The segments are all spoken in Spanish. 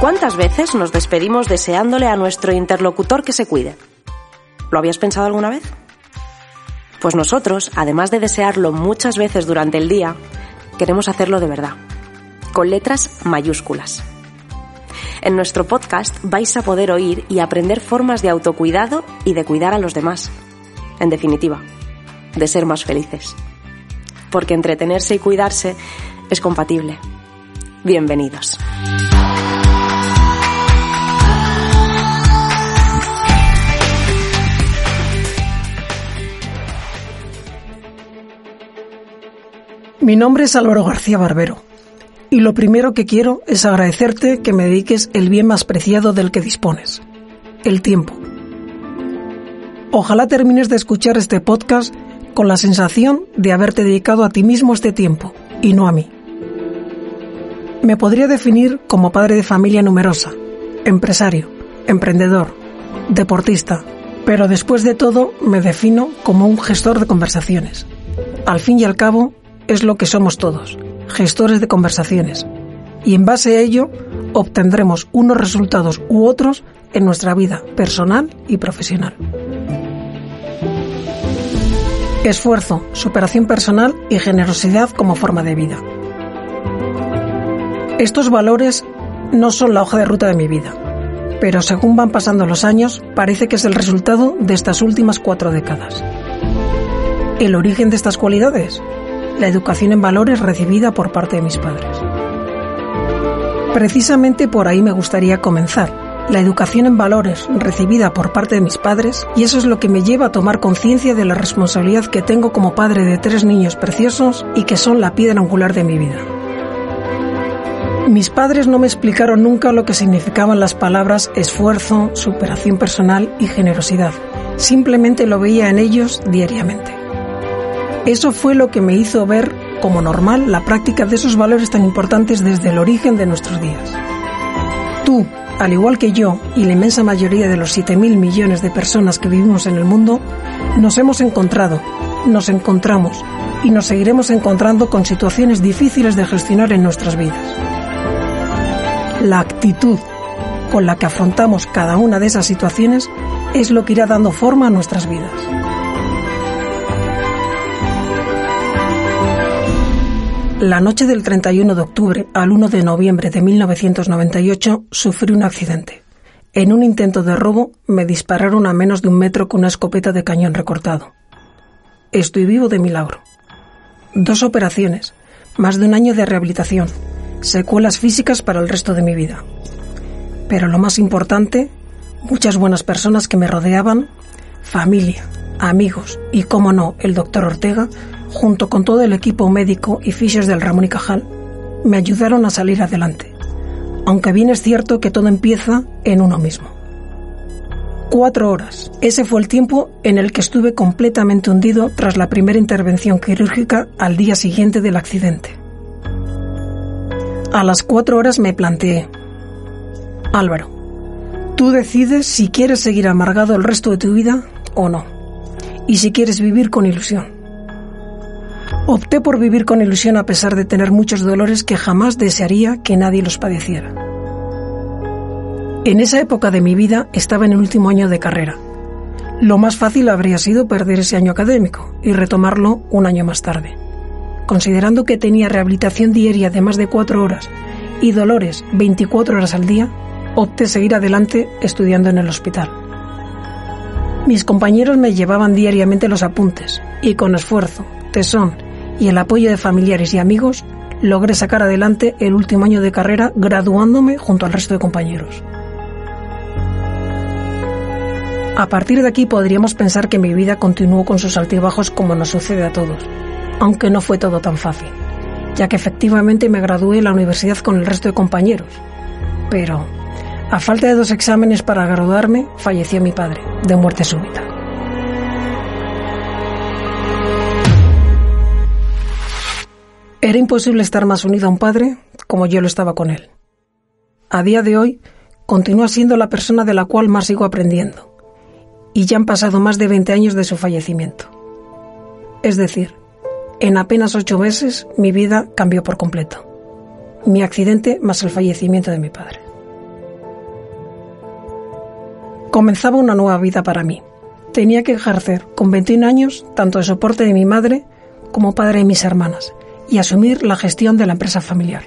¿Cuántas veces nos despedimos deseándole a nuestro interlocutor que se cuide? ¿Lo habías pensado alguna vez? Pues nosotros, además de desearlo muchas veces durante el día, queremos hacerlo de verdad, con letras mayúsculas. En nuestro podcast vais a poder oír y aprender formas de autocuidado y de cuidar a los demás. En definitiva, de ser más felices. Porque entretenerse y cuidarse es compatible. Bienvenidos. Mi nombre es Álvaro García Barbero y lo primero que quiero es agradecerte que me dediques el bien más preciado del que dispones, el tiempo. Ojalá termines de escuchar este podcast con la sensación de haberte dedicado a ti mismo este tiempo y no a mí. Me podría definir como padre de familia numerosa, empresario, emprendedor, deportista, pero después de todo me defino como un gestor de conversaciones. Al fin y al cabo, es lo que somos todos, gestores de conversaciones. Y en base a ello obtendremos unos resultados u otros en nuestra vida personal y profesional. Esfuerzo, superación personal y generosidad como forma de vida. Estos valores no son la hoja de ruta de mi vida, pero según van pasando los años parece que es el resultado de estas últimas cuatro décadas. ¿El origen de estas cualidades? La educación en valores recibida por parte de mis padres. Precisamente por ahí me gustaría comenzar, la educación en valores recibida por parte de mis padres y eso es lo que me lleva a tomar conciencia de la responsabilidad que tengo como padre de tres niños preciosos y que son la piedra angular de mi vida. Mis padres no me explicaron nunca lo que significaban las palabras esfuerzo, superación personal y generosidad. Simplemente lo veía en ellos diariamente. Eso fue lo que me hizo ver como normal la práctica de esos valores tan importantes desde el origen de nuestros días. Tú, al igual que yo y la inmensa mayoría de los 7.000 millones de personas que vivimos en el mundo, nos hemos encontrado, nos encontramos y nos seguiremos encontrando con situaciones difíciles de gestionar en nuestras vidas. La actitud con la que afrontamos cada una de esas situaciones es lo que irá dando forma a nuestras vidas. La noche del 31 de octubre al 1 de noviembre de 1998 sufrí un accidente. En un intento de robo me dispararon a menos de un metro con una escopeta de cañón recortado. Estoy vivo de milagro. Dos operaciones, más de un año de rehabilitación, secuelas físicas para el resto de mi vida. Pero lo más importante, muchas buenas personas que me rodeaban, familia, amigos y, como no, el doctor Ortega, junto con todo el equipo médico y fisios del Ramón y Cajal, me ayudaron a salir adelante, aunque bien es cierto que todo empieza en uno mismo. Cuatro horas. Ese fue el tiempo en el que estuve completamente hundido tras la primera intervención quirúrgica al día siguiente del accidente. A las cuatro horas me planteé, Álvaro, tú decides si quieres seguir amargado el resto de tu vida o no, y si quieres vivir con ilusión. Opté por vivir con ilusión a pesar de tener muchos dolores que jamás desearía que nadie los padeciera. En esa época de mi vida estaba en el último año de carrera. Lo más fácil habría sido perder ese año académico y retomarlo un año más tarde. Considerando que tenía rehabilitación diaria de más de cuatro horas y dolores 24 horas al día, opté seguir adelante estudiando en el hospital. Mis compañeros me llevaban diariamente los apuntes y con esfuerzo, tesón y el apoyo de familiares y amigos, logré sacar adelante el último año de carrera graduándome junto al resto de compañeros. A partir de aquí podríamos pensar que mi vida continuó con sus altibajos como nos sucede a todos, aunque no fue todo tan fácil, ya que efectivamente me gradué en la universidad con el resto de compañeros. Pero, a falta de dos exámenes para graduarme, falleció mi padre, de muerte súbita. Era imposible estar más unido a un padre como yo lo estaba con él. A día de hoy, continúa siendo la persona de la cual más sigo aprendiendo. Y ya han pasado más de 20 años de su fallecimiento. Es decir, en apenas ocho meses mi vida cambió por completo. Mi accidente más el fallecimiento de mi padre. Comenzaba una nueva vida para mí. Tenía que ejercer con 21 años tanto de soporte de mi madre como padre de mis hermanas y asumir la gestión de la empresa familiar.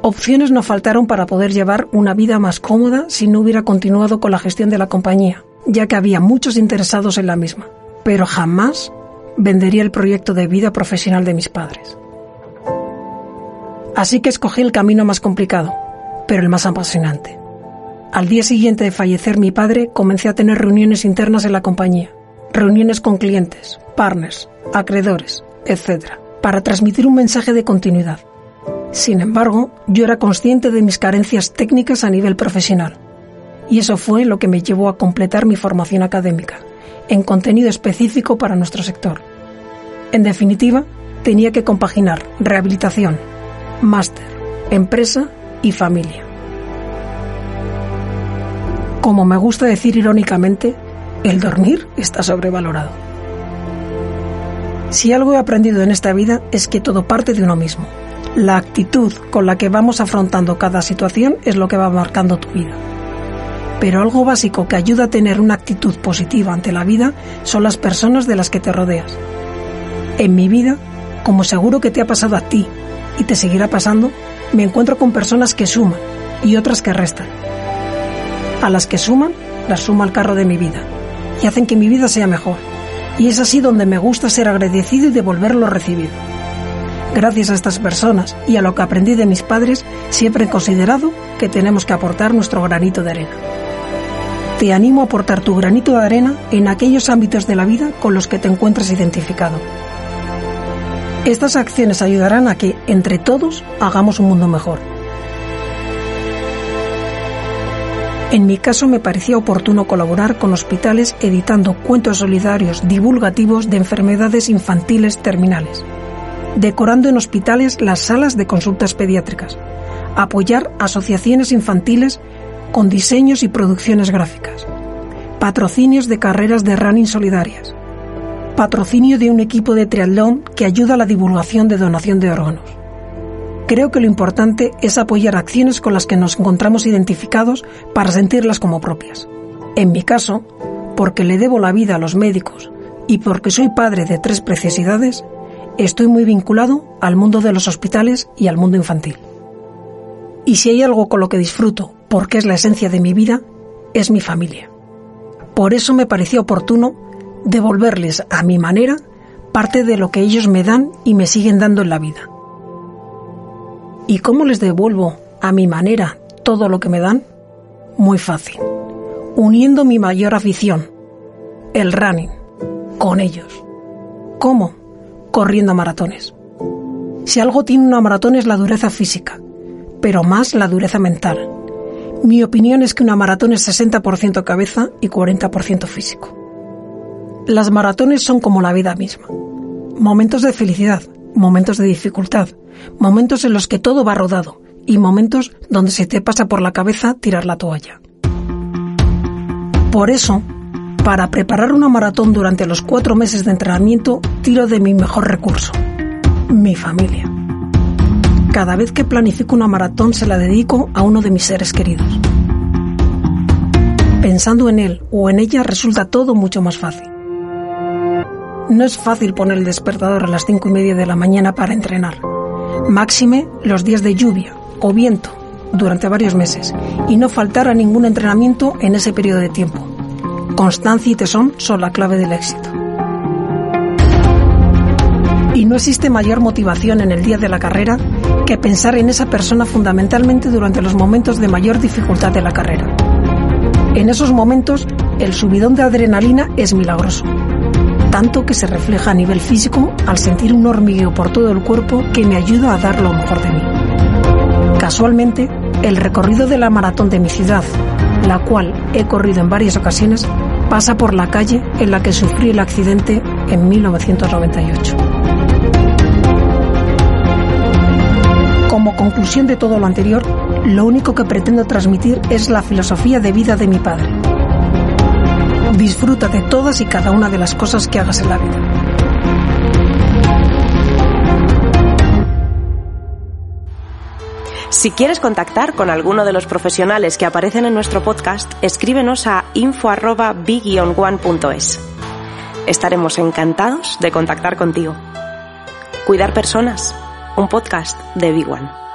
Opciones no faltaron para poder llevar una vida más cómoda si no hubiera continuado con la gestión de la compañía, ya que había muchos interesados en la misma, pero jamás vendería el proyecto de vida profesional de mis padres. Así que escogí el camino más complicado, pero el más apasionante. Al día siguiente de fallecer mi padre, comencé a tener reuniones internas en la compañía, reuniones con clientes, partners, acreedores, etc., para transmitir un mensaje de continuidad. Sin embargo, yo era consciente de mis carencias técnicas a nivel profesional, y eso fue lo que me llevó a completar mi formación académica, en contenido específico para nuestro sector. En definitiva, tenía que compaginar rehabilitación, máster, empresa y familia. Como me gusta decir irónicamente, el dormir está sobrevalorado. Si algo he aprendido en esta vida es que todo parte de uno mismo. La actitud con la que vamos afrontando cada situación es lo que va marcando tu vida. Pero algo básico que ayuda a tener una actitud positiva ante la vida son las personas de las que te rodeas. En mi vida, como seguro que te ha pasado a ti y te seguirá pasando, me encuentro con personas que suman y otras que restan. A las que suman, las sumo al carro de mi vida y hacen que mi vida sea mejor. Y es así donde me gusta ser agradecido y devolver lo recibido. Gracias a estas personas y a lo que aprendí de mis padres, siempre he considerado que tenemos que aportar nuestro granito de arena. Te animo a aportar tu granito de arena en aquellos ámbitos de la vida con los que te encuentres identificado. Estas acciones ayudarán a que, entre todos, hagamos un mundo mejor. En mi caso me parecía oportuno colaborar con hospitales editando cuentos solidarios divulgativos de enfermedades infantiles terminales, decorando en hospitales las salas de consultas pediátricas, apoyar asociaciones infantiles con diseños y producciones gráficas, patrocinios de carreras de running solidarias, patrocinio de un equipo de triatlón que ayuda a la divulgación de donación de órganos. Creo que lo importante es apoyar acciones con las que nos encontramos identificados para sentirlas como propias. En mi caso, porque le debo la vida a los médicos y porque soy padre de tres preciosidades, estoy muy vinculado al mundo de los hospitales y al mundo infantil. Y si hay algo con lo que disfruto porque es la esencia de mi vida, es mi familia. Por eso me pareció oportuno devolverles a mi manera parte de lo que ellos me dan y me siguen dando en la vida. ¿Y cómo les devuelvo a mi manera todo lo que me dan? Muy fácil. Uniendo mi mayor afición, el running, con ellos. ¿Cómo? Corriendo maratones. Si algo tiene una maratón es la dureza física, pero más la dureza mental mi opinión es que una maratón es 60% cabeza y 40% físico. Las maratones son como la vida misma. Momentos de felicidad, momentos de dificultad, momentos en los que todo va rodado y momentos donde se te pasa por la cabeza tirar la toalla. Por eso, para preparar una maratón durante los cuatro meses de entrenamiento, tiro de mi mejor recurso, mi familia. Cada vez que planifico una maratón se la dedico a uno de mis seres queridos. Pensando en él o en ella resulta todo mucho más fácil. No es fácil poner el despertador a las cinco y media de la mañana para entrenar. Máxime los días de lluvia o viento durante varios meses y no faltar a ningún entrenamiento en ese periodo de tiempo. Constancia y tesón son la clave del éxito. Y no existe mayor motivación en el día de la carrera que pensar en esa persona fundamentalmente durante los momentos de mayor dificultad de la carrera. En esos momentos, el subidón de adrenalina es milagroso, tanto que se refleja a nivel físico al sentir un hormigueo por todo el cuerpo que me ayuda a dar lo mejor de mí. Casualmente, el recorrido de la maratón de mi ciudad, la cual he corrido en varias ocasiones, pasa por la calle en la que sufrí el accidente en 1998. Como conclusión de todo lo anterior, lo único que pretendo transmitir es la filosofía de vida de mi padre. Disfruta de todas y cada una de las cosas que hagas en la vida. Si quieres contactar con alguno de los profesionales que aparecen en nuestro podcast, escríbenos a info@big-one.es. Estaremos encantados de contactar contigo. Cuidar personas, un podcast de Big One.